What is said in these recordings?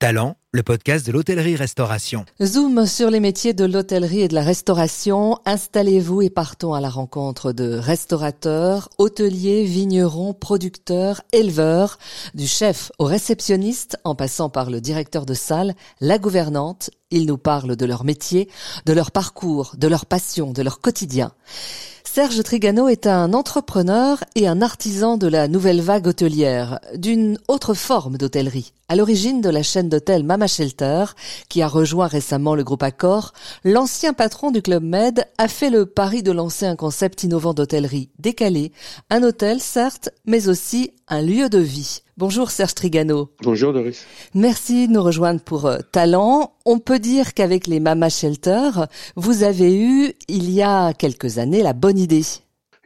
Talent, le podcast de l'hôtellerie-restauration. Zoom sur les métiers de l'hôtellerie et de la restauration. Installez-vous et partons à la rencontre de restaurateurs, hôteliers, vignerons, producteurs, éleveurs, du chef au réceptionniste, en passant par le directeur de salle, la gouvernante. Ils nous parlent de leur métier, de leur parcours, de leur passion, de leur quotidien. Serge Trigano est un entrepreneur et un artisan de la nouvelle vague hôtelière, d'une autre forme d'hôtellerie. À l'origine de la chaîne d'hôtels Mama Shelter, qui a rejoint récemment le groupe Accor, l'ancien patron du Club Med a fait le pari de lancer un concept innovant d'hôtellerie décalé, un hôtel certes, mais aussi un lieu de vie. Bonjour Serge Trigano. Bonjour Doris. Merci de nous rejoindre pour euh, Talent. On peut dire qu'avec les Mama Shelter, vous avez eu, il y a quelques années, la bonne idée.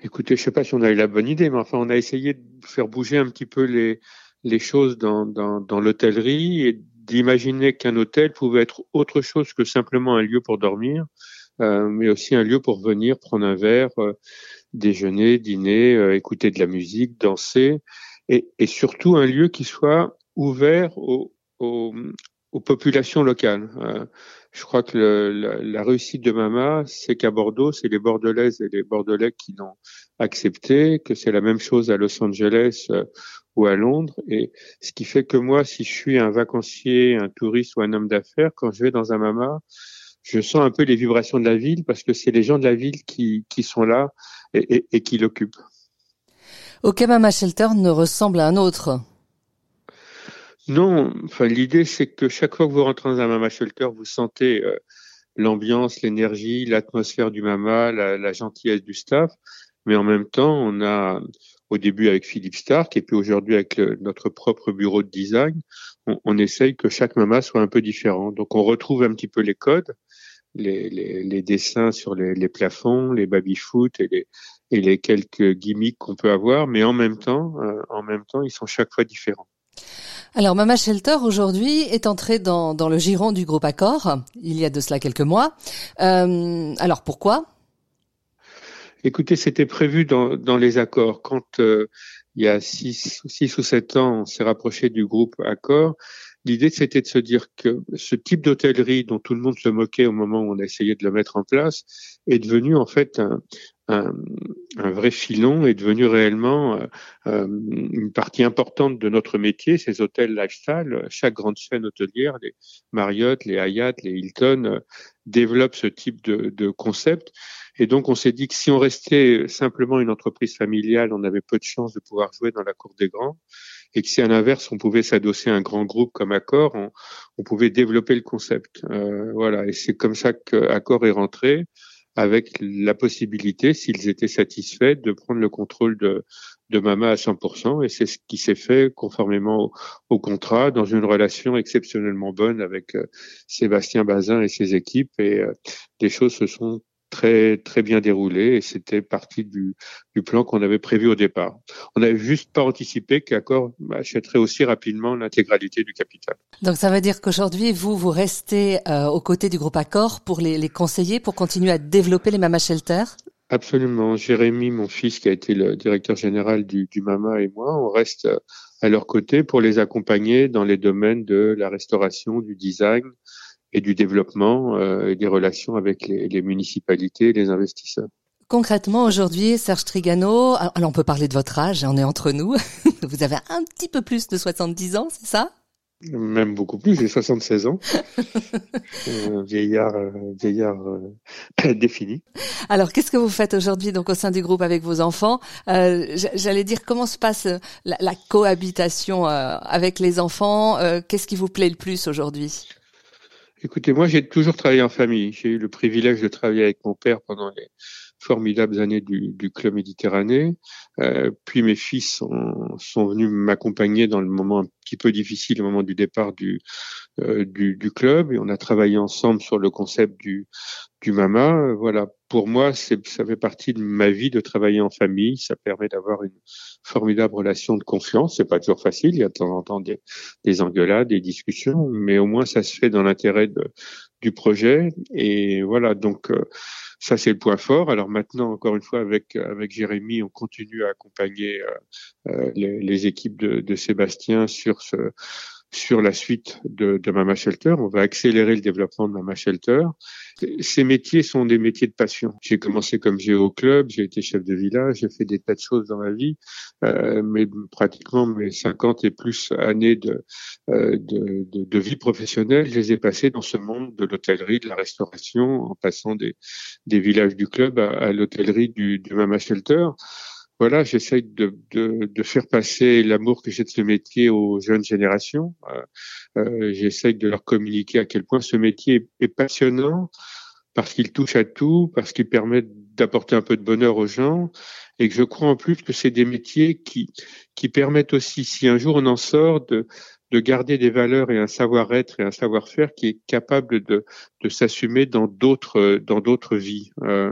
Écoutez, je sais pas si on a eu la bonne idée, mais enfin, on a essayé de faire bouger un petit peu les, les choses dans, dans, dans l'hôtellerie et d'imaginer qu'un hôtel pouvait être autre chose que simplement un lieu pour dormir, euh, mais aussi un lieu pour venir prendre un verre, euh, déjeuner, dîner, euh, écouter de la musique, danser et, et, surtout un lieu qui soit ouvert aux, aux, aux populations locales. Euh, je crois que le, la, la, réussite de Mama, c'est qu'à Bordeaux, c'est les Bordelaises et les Bordelais qui l'ont accepté, que c'est la même chose à Los Angeles euh, ou à Londres. Et ce qui fait que moi, si je suis un vacancier, un touriste ou un homme d'affaires, quand je vais dans un Mama, je sens un peu les vibrations de la ville parce que c'est les gens de la ville qui, qui sont là et, et, et qui l'occupent. Aucun Mama Shelter ne ressemble à un autre. Non, enfin l'idée c'est que chaque fois que vous rentrez dans un Mama Shelter, vous sentez euh, l'ambiance, l'énergie, l'atmosphère du Mama, la, gentillesse du staff, mais en même temps on a au début avec Philippe Stark et puis aujourd'hui avec notre propre bureau de design, on, essaye que chaque Mama soit un peu différent. Donc on retrouve un petit peu les codes, les dessins sur les, les plafonds, les baby-foot et les, et les quelques gimmicks qu'on peut avoir, mais en même temps, euh, en même temps, ils sont chaque fois différents. Alors Mama Shelter aujourd'hui est entré dans, dans, le giron du groupe Accor il y a de cela quelques mois. Euh, alors pourquoi? Écoutez, c'était prévu dans, dans, les accords. Quand euh, il y a six, six ou sept ans, on s'est rapproché du groupe Accor, l'idée c'était de se dire que ce type d'hôtellerie dont tout le monde se moquait au moment où on a essayé de le mettre en place est devenu en fait un, un, un, vrai filon est devenu réellement euh, euh, une partie importante de notre métier, ces hôtels lifestyle. Chaque grande chaîne hôtelière, les Marriott, les Hyatt, les Hilton, euh, développent ce type de, de, concept. Et donc, on s'est dit que si on restait simplement une entreprise familiale, on avait peu de chances de pouvoir jouer dans la cour des grands. Et que si à l'inverse, on pouvait s'adosser à un grand groupe comme Accor, on, on pouvait développer le concept. Euh, voilà. Et c'est comme ça qu'Accor est rentré avec la possibilité, s'ils étaient satisfaits, de prendre le contrôle de, de Mama à 100%. Et c'est ce qui s'est fait conformément au, au, contrat, dans une relation exceptionnellement bonne avec euh, Sébastien Bazin et ses équipes. Et euh, les choses se sont très très bien déroulé et c'était partie du, du plan qu'on avait prévu au départ. On n'avait juste pas anticipé qu'Accor achèterait aussi rapidement l'intégralité du capital. Donc ça veut dire qu'aujourd'hui vous vous restez euh, aux côtés du groupe Accor pour les, les conseiller pour continuer à développer les Mama Shelter. Absolument. Jérémy, mon fils, qui a été le directeur général du, du Mama et moi, on reste à leur côté pour les accompagner dans les domaines de la restauration, du design, et du développement euh, et des relations avec les, les, municipalités et les investisseurs. Concrètement, aujourd'hui, Serge Trigano, alors on peut parler de votre âge, on est entre nous. Vous avez un petit peu plus de 70 ans, c'est ça? Même beaucoup plus, j'ai 76 ans, euh, vieillard, euh, vieillard euh, défini. Alors, qu'est-ce que vous faites aujourd'hui donc au sein du groupe avec vos enfants? Euh, J'allais dire comment se passe la, la cohabitation euh, avec les enfants? Qu'est-ce qui vous plaît le plus aujourd'hui? Écoutez, moi, j'ai toujours travaillé en famille. J'ai eu le privilège de travailler avec mon père pendant les formidables années du, du club Méditerranée. Euh, puis mes fils sont, sont venus m'accompagner dans le moment un petit peu difficile, au moment du départ du, euh, du, du, club, et on a travaillé ensemble sur le concept du, du Mama. Voilà, pour moi, ça fait partie de ma vie de travailler en famille. Ça permet d'avoir une formidable relation de confiance. C'est pas toujours facile. Il y a de temps en temps des, des engueulades, des discussions, mais au moins ça se fait dans l'intérêt du projet. Et voilà, donc euh, ça c'est le point fort. Alors maintenant, encore une fois, avec avec Jérémy, on continue à accompagner euh, euh les, équipes de, Sébastien sur ce sur la suite de, de Mama Shelter. On va accélérer le développement de Mama Shelter. Ces métiers sont des métiers de passion. J'ai commencé comme géo club, j'ai été chef de village, j'ai fait des tas de choses dans ma vie, euh, mais pratiquement mes 50 et plus années de, euh, de, de, vie professionnelle, je les ai passées dans ce monde de l'hôtellerie, de la restauration, en passant des, des villages du club à, à l'hôtellerie du, du Mama Shelter voilà, j'essaye de, de, de, faire passer l'amour que j'ai de ce métier aux jeunes générations. Euh, euh j'essaye de leur communiquer à quel point ce métier est, passionnant parce qu'il touche à tout, parce qu'il permet d'apporter un peu de bonheur aux gens, et que je crois en plus que c'est des métiers qui qui permettent aussi, si un jour on en sort, de de garder des valeurs et un savoir-être et un savoir-faire qui est capable de, de s'assumer dans d'autres dans d'autres vies. Euh,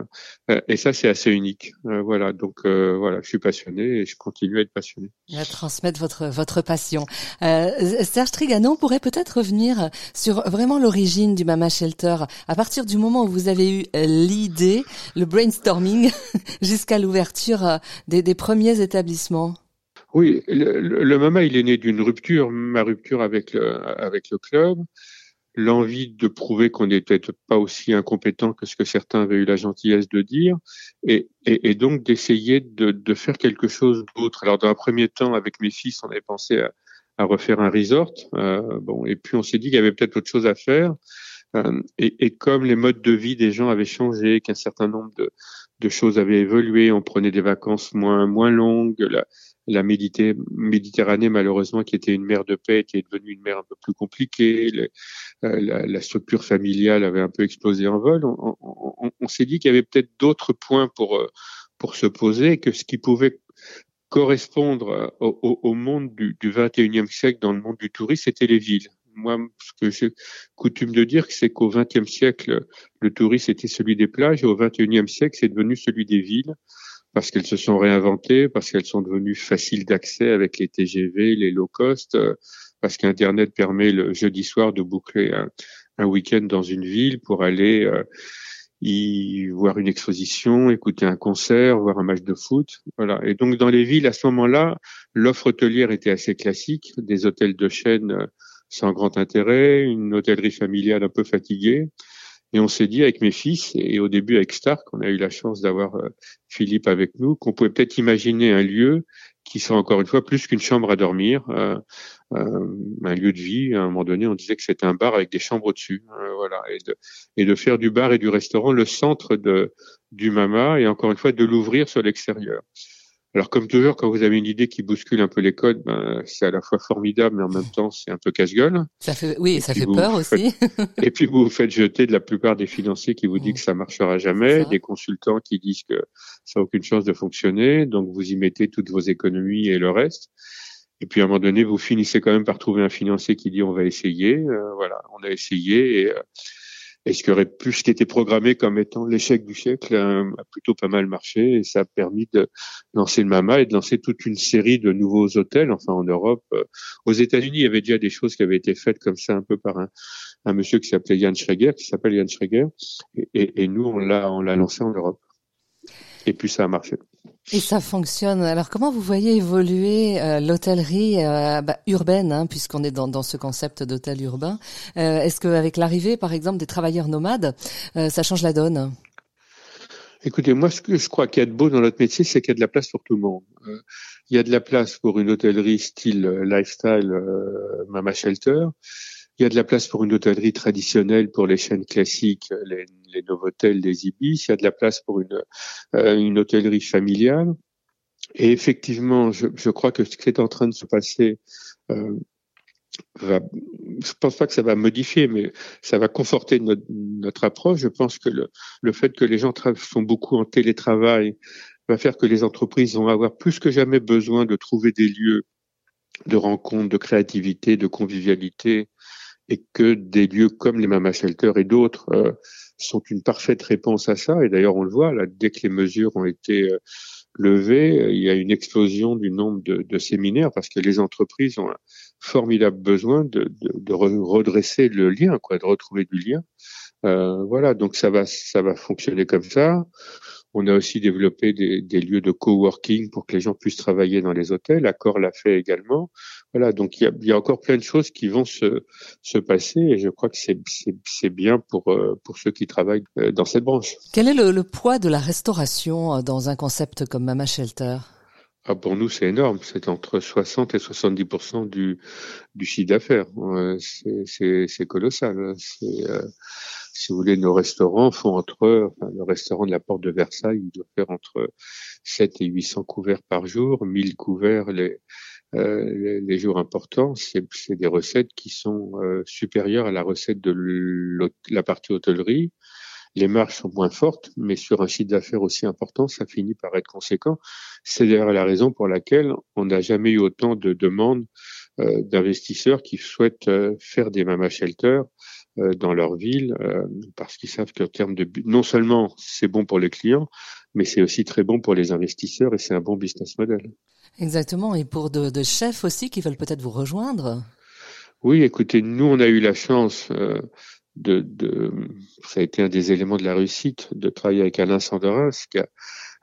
et ça, c'est assez unique. Euh, voilà. Donc euh, voilà, je suis passionné et je continue à être passionné. À transmettre votre votre passion. Serge Trigano pourrait peut-être revenir sur vraiment l'origine du Mama Shelter à partir du moment où vous avez eu l'idée, le brainstorming, jusqu'à l'ouverture des, des premiers établissements. Oui, le, le, Mama, il est né d'une rupture, ma rupture avec le, avec le club, l'envie de prouver qu'on n'était pas aussi incompétent que ce que certains avaient eu la gentillesse de dire, et, et, et donc d'essayer de, de, faire quelque chose d'autre. Alors, dans un premier temps, avec mes fils, on avait pensé à, à refaire un resort, euh, bon, et puis on s'est dit qu'il y avait peut-être autre chose à faire. Euh, et, et, comme les modes de vie des gens avaient changé, qu'un certain nombre de, de, choses avaient évolué, on prenait des vacances moins moins longues, la, la Méditerranée, malheureusement, qui était une mer de paix, était devenue une mer un peu plus compliquée. Euh, la, structure familiale avait un peu explosé en vol. On, s'est dit qu'il y avait peut-être d'autres points pour euh, pour se poser, que ce qui pouvait correspondre au, monde du, du 21e siècle dans le monde du tourisme, c'était les villes. Moi, ce que j'ai coutume de dire, c'est qu'au 20e siècle, le tourisme était celui des plages, et au 21e siècle, c'est devenu celui des villes parce qu'elles se sont réinventées, parce qu'elles sont devenues faciles d'accès avec les TGV, les low cost, euh, parce qu'Internet permet le jeudi soir de boucler un, week-end dans une ville pour aller euh, y voir une exposition, écouter un concert, voir un match de foot. Voilà. Et donc dans les villes, à ce moment-là, l'offre hôtelière était assez classique, des hôtels de chaîne euh, sans grand intérêt, une hôtellerie familiale un peu fatiguée. Et on s'est dit avec mes fils et au début avec Stark, on a eu la chance d'avoir euh, Philippe avec nous, qu'on pouvait peut-être imaginer un lieu qui soit encore une fois plus qu'une chambre à dormir, euh, euh, un lieu de vie. À un moment donné, on disait que c'était un bar avec des chambres au-dessus, voilà, et de, faire du bar et du restaurant le centre du Mama et encore une fois de l'ouvrir sur l'extérieur. Alors comme toujours, quand vous avez une idée qui bouscule un peu les codes, ben, c'est à la fois formidable, mais en même temps c'est un peu casse-gueule. Ça fait, oui, ça fait peur aussi. et puis vous vous faites jeter de la plupart des financiers qui vous disent que ça marchera jamais, des consultants qui disent que ça n'a aucune chance de fonctionner, donc vous y mettez toutes vos économies et le reste. Et puis à un moment donné, vous finissez quand même par trouver un financier qui dit on va essayer. Euh, voilà, on a essayé et euh, et ce qui aurait pu, ce qui était programmé comme étant l'échec du siècle, euh, a plutôt pas mal marché et ça a permis de lancer le Mama et de lancer toute une série de nouveaux hôtels. Enfin, en Europe, euh, aux États-Unis, il y avait déjà des choses qui avaient été faites comme ça un peu par un, monsieur qui s'appelait Jan Schreger, qui s'appelle Jan Schreger, et, et, et nous on l'a on l'a lancé en Europe. Et puis ça a marché. Et ça fonctionne. Alors comment vous voyez évoluer euh, l'hôtellerie euh, bah, urbaine, hein, puisqu'on est dans, ce concept d'hôtel urbain? Euh, Est-ce qu'avec l'arrivée, par exemple, des travailleurs nomades, ça change la donne? Écoutez, moi, ce que je crois qu'il y a de beau dans notre métier, c'est qu'il y a de la place pour tout le monde. il y a de la place pour une hôtellerie style lifestyle, Mama Shelter. Il y a de la place pour une hôtellerie traditionnelle, pour les chaînes classiques, les, les Novotel, les Ibis. Il y a de la place pour une, euh, une hôtellerie familiale. Et effectivement, je, je, crois que ce qui est en train de se passer euh, va, je pense pas que ça va modifier, mais ça va conforter notre, notre approche. Je pense que le, le fait que les gens sont beaucoup en télétravail va faire que les entreprises vont avoir plus que jamais besoin de trouver des lieux de rencontre, de créativité, de convivialité, et que des lieux comme les Mama Shelter et d'autres euh, sont une parfaite réponse à ça. Et d'ailleurs, on le voit, là, dès que les mesures ont été euh, levées, il y a une explosion du nombre de, de, séminaires parce que les entreprises ont un formidable besoin de, de, de redresser le lien, quoi, de retrouver du lien. Euh, voilà, donc ça va, ça va fonctionner comme ça. On a aussi développé des, des, lieux de coworking pour que les gens puissent travailler dans les hôtels. Accor l'a fait également. Voilà, donc il y a, y a encore plein de choses qui vont se, se passer et je crois que c'est bien pour, euh, pour ceux qui travaillent euh, dans cette branche. Quel est le, le poids de la restauration euh, dans un concept comme Mama Shelter? Ah, pour nous, c'est énorme. C'est entre 60 et 70 du, du chiffre d'affaires. C'est colossal. Euh, si vous voulez, nos restaurants font entre, enfin, le restaurant de la Porte de Versailles, il doit faire entre 7 et 800 couverts par jour, 1000 couverts les, euh, les, jours importants. C'est des recettes qui sont euh, supérieures à la recette de la partie hôtellerie les marges sont moins fortes, mais sur un chiffre d'affaires aussi important, ça finit par être conséquent. C'est d'ailleurs la raison pour laquelle on n'a jamais eu autant de demandes euh, d'investisseurs qui souhaitent euh, faire des mama shelters dans leur ville, parce qu'ils savent qu'en termes de non seulement c'est bon pour les clients, mais c'est aussi très bon pour les investisseurs et c'est un bon business model. Exactement, et pour de, de chefs aussi qui veulent peut-être vous rejoindre? Oui, écoutez, nous on a eu la chance de, de, ça a été un des éléments de la réussite de travailler avec Alain Sanderins, qui a,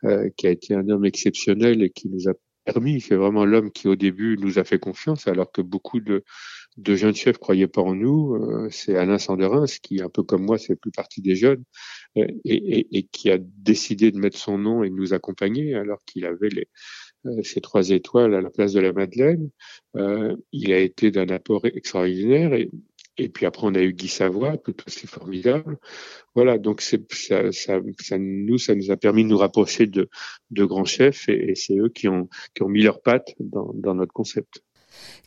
euh, qui a été un homme exceptionnel et qui nous a permis, c'est vraiment l'homme qui au début nous a fait confiance, alors que beaucoup de, de jeunes chefs croyaient pas en nous. Euh, c'est Alain Sanderins qui, un peu comme moi, c'est plus partie des jeunes euh, et, et, et, qui a décidé de mettre son nom et de nous accompagner, alors qu'il avait les, ces trois étoiles à la place de la Madeleine. Euh, il a été d'un apport extraordinaire et, et puis après, on a eu Guy Savoie, tout aussi formidable. Voilà, donc c'est ça, ça, ça, nous, ça nous a permis de nous rapprocher de, de grands chefs et, c'est eux qui ont, qui ont mis leurs pattes dans, dans notre concept.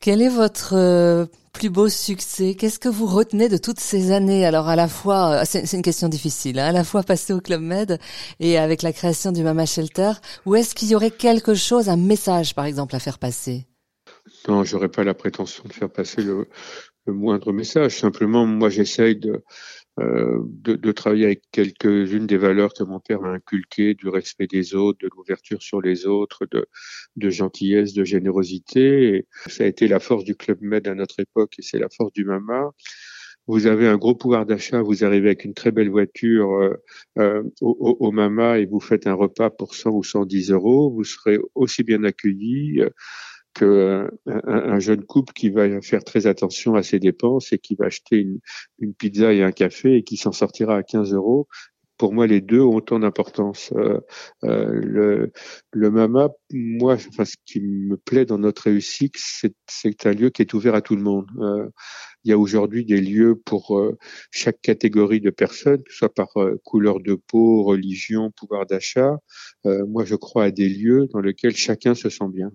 Quel est votre euh, plus beau succès? Qu'est-ce que vous retenez de toutes ces années? Alors à la fois, euh, c'est une question difficile, hein, à la fois passer au Club Med et avec la création du Mama Shelter, ou est-ce qu'il y aurait quelque chose, un message par exemple à faire passer? Non, j'aurais pas la prétention de faire passer le, moindre message. Simplement, moi, j'essaye de, de, de, travailler avec quelques-unes des valeurs que mon père m'a inculquées, du respect des autres, de l'ouverture sur les autres, de, de gentillesse, de générosité. Ça a été la force du Club Med à notre époque et c'est la force du Mama. Vous avez un gros pouvoir d'achat, vous arrivez avec une très belle voiture euh, euh au, au, Mama et vous faites un repas pour 100 ou 110 euros, vous serez aussi bien accueilli que un, jeune couple qui va faire très attention à ses dépenses et qui va acheter une, une pizza et un café et qui s'en sortira à 15 euros pour moi, les deux ont autant d'importance. Euh, euh, le, le Mama, moi, enfin, ce qui me plaît dans notre réussite, c'est un lieu qui est ouvert à tout le monde. Euh, il y a aujourd'hui des lieux pour euh, chaque catégorie de personnes, que ce soit par euh, couleur de peau, religion, pouvoir d'achat. Euh, moi, je crois à des lieux dans lesquels chacun se sent bien.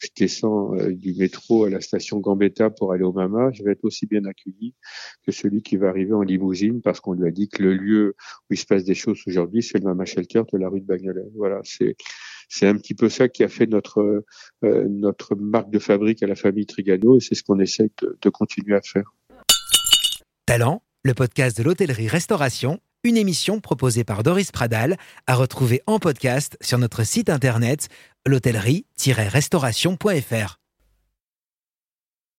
je descends du métro à la station Gambetta pour aller au Mama, je vais être aussi bien accueilli que celui qui va arriver en limousine parce qu'on lui a dit que le lieu où il se passe des choses aujourd'hui, c'est le Mama Shelter de la rue de Bagnolet. Voilà, c'est c'est un petit peu ça qui a fait notre euh, notre marque de fabrique à la famille Trigano et c'est ce qu'on essaie de, de continuer à faire. Talent, le podcast de l'hôtellerie-restauration, une émission proposée par Doris Pradal à retrouver en podcast sur notre site internet l'hôtellerie-restauration.fr.